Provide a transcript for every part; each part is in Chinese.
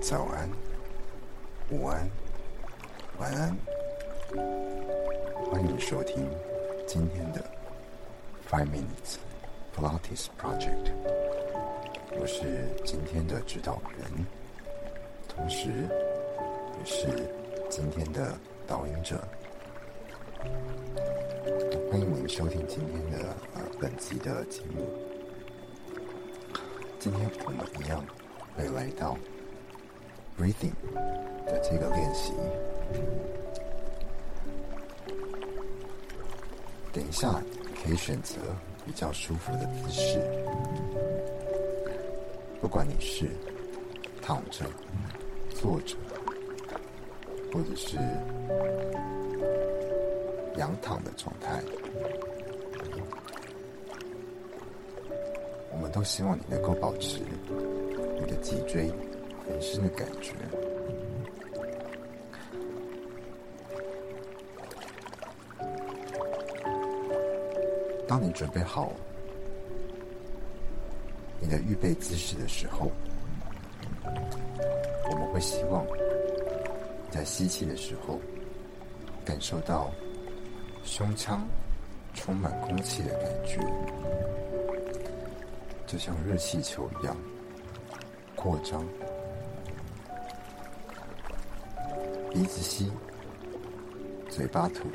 早安，午安，晚安，欢迎收听今天的 Five Minutes Pilates Project。我是今天的指导人，同时也是今天的导引者。欢迎您收听今天的呃本集的节目。今天我们一样会来到 breathing 的这个练习。等一下可以选择比较舒服的姿势，不管你是躺着、坐着，或者是仰躺的状态。我们都希望你能够保持你的脊椎很深的感觉。当你准备好你的预备姿势的时候，我们会希望在吸气的时候感受到胸腔充满空气的感觉。就像热气球一样扩张，鼻子吸，嘴巴吐，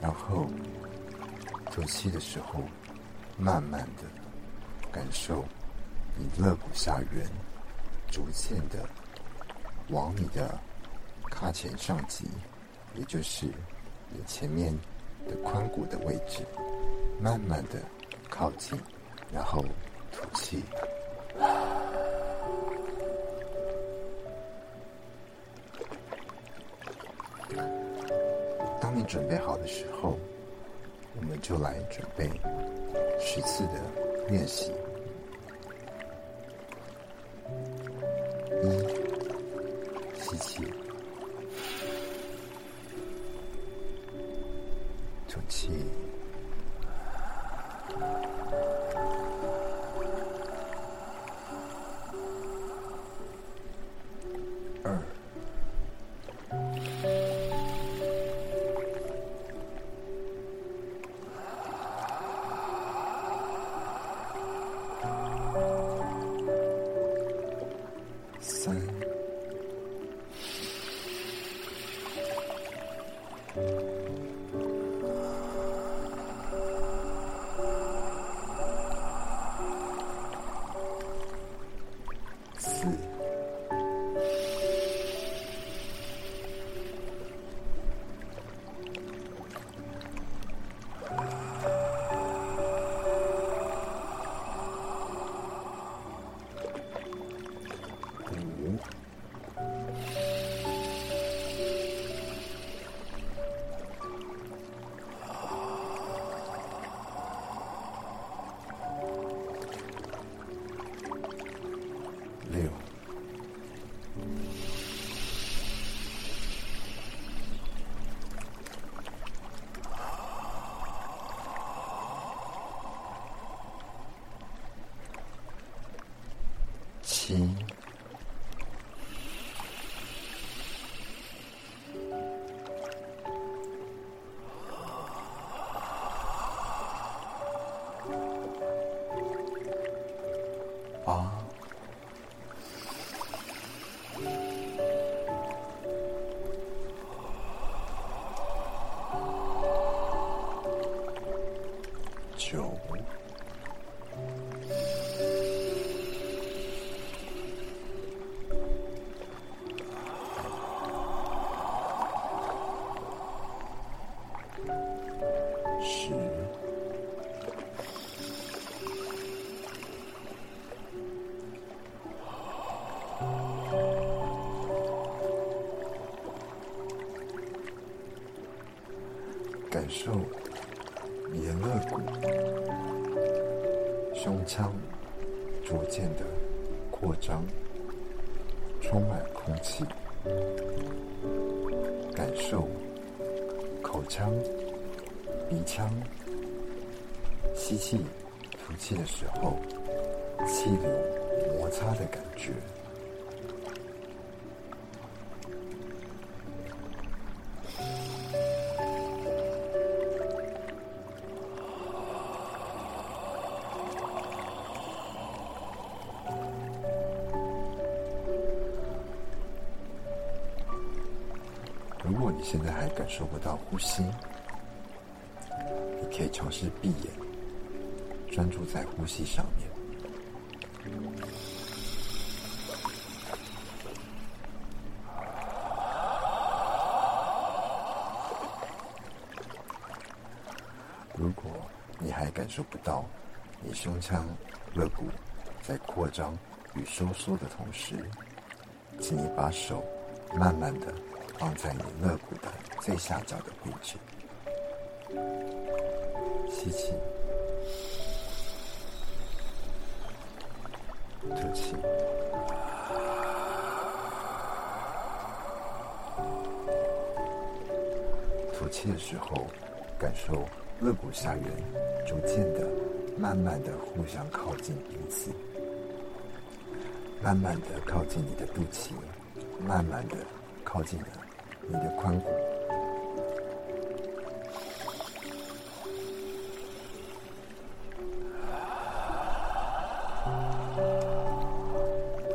然后吐气的时候，慢慢的感受你肋骨下缘逐渐的往你的髂前上棘，也就是你前面的髋骨的位置，慢慢的靠近。然后吐气。当你准备好的时候，我们就来准备十次的练习。一，吸气，三。Seen. 感受你的肋骨、胸腔逐渐的扩张，充满空气。感受口腔、鼻腔吸气、吐气的时候，气流摩擦的感觉。如果你现在还感受不到呼吸，你可以尝试闭眼，专注在呼吸上面。如果你还感受不到你胸腔肋骨在扩张与收缩的同时，请你把手慢慢的放在你肋骨的最下角的位置，吸气，吐气，吐气的时候，感受。肋骨下缘逐渐的、慢慢的互相靠近彼此，慢慢的靠近你的肚脐，慢慢的靠近了你的髋骨。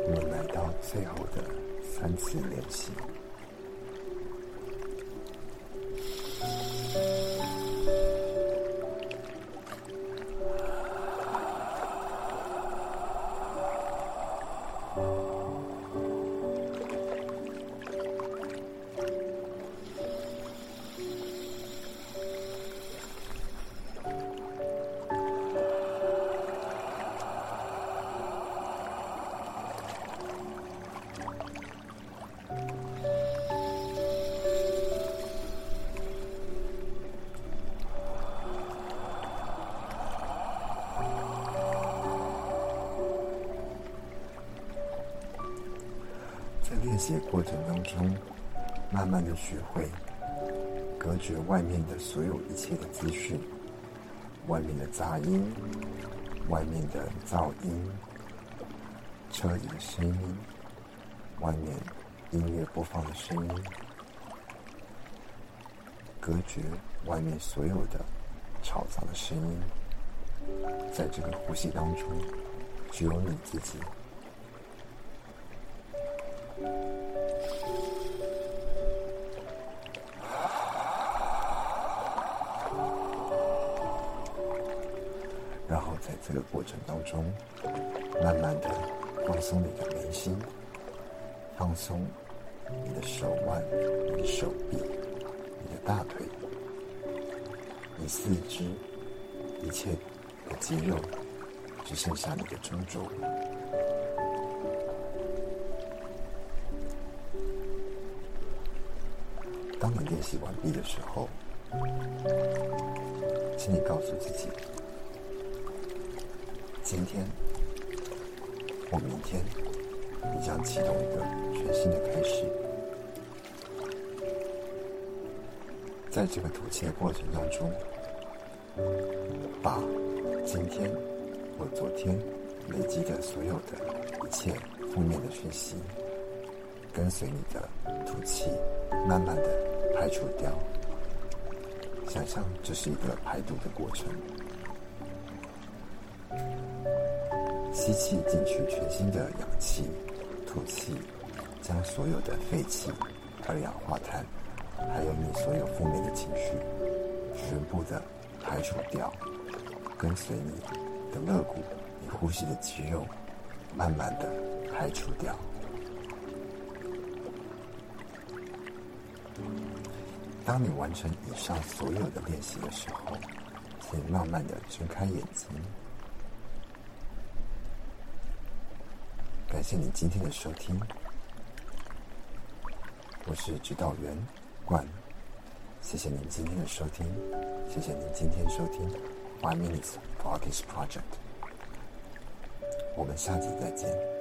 我们来到最后的三次练习。些过程当中，慢慢的学会隔绝外面的所有一切的资讯，外面的杂音，外面的噪音，车里的声音，外面音乐播放的声音，隔绝外面所有的嘈杂的声音，在这个呼吸当中，只有你自己。然后在这个过程当中，慢慢的放松你的眉心，放松你的手腕、你的手臂、你的大腿、你四肢一切的肌肉，只剩下你的中轴。当你练习完毕的时候，请你告诉自己：今天或明天，你将启动一个全新的开始。在这个吐气的过程当中，把今天或昨天累积的所有的一切负面的讯息，跟随你的吐气，慢慢的。排除掉，想象这是一个排毒的过程。吸气进去全新的氧气，吐气将所有的废气、二氧化碳，还有你所有负面的情绪，全部的排除掉，跟随你的肋骨、你呼吸的肌肉，慢慢的排除掉。当你完成以上所有的练习的时候，请慢慢的睁开眼睛。感谢你今天的收听，我是指导员冠，谢谢您今天的收听，谢谢您今天收听。Five Minutes Focus Project，我们下集再见。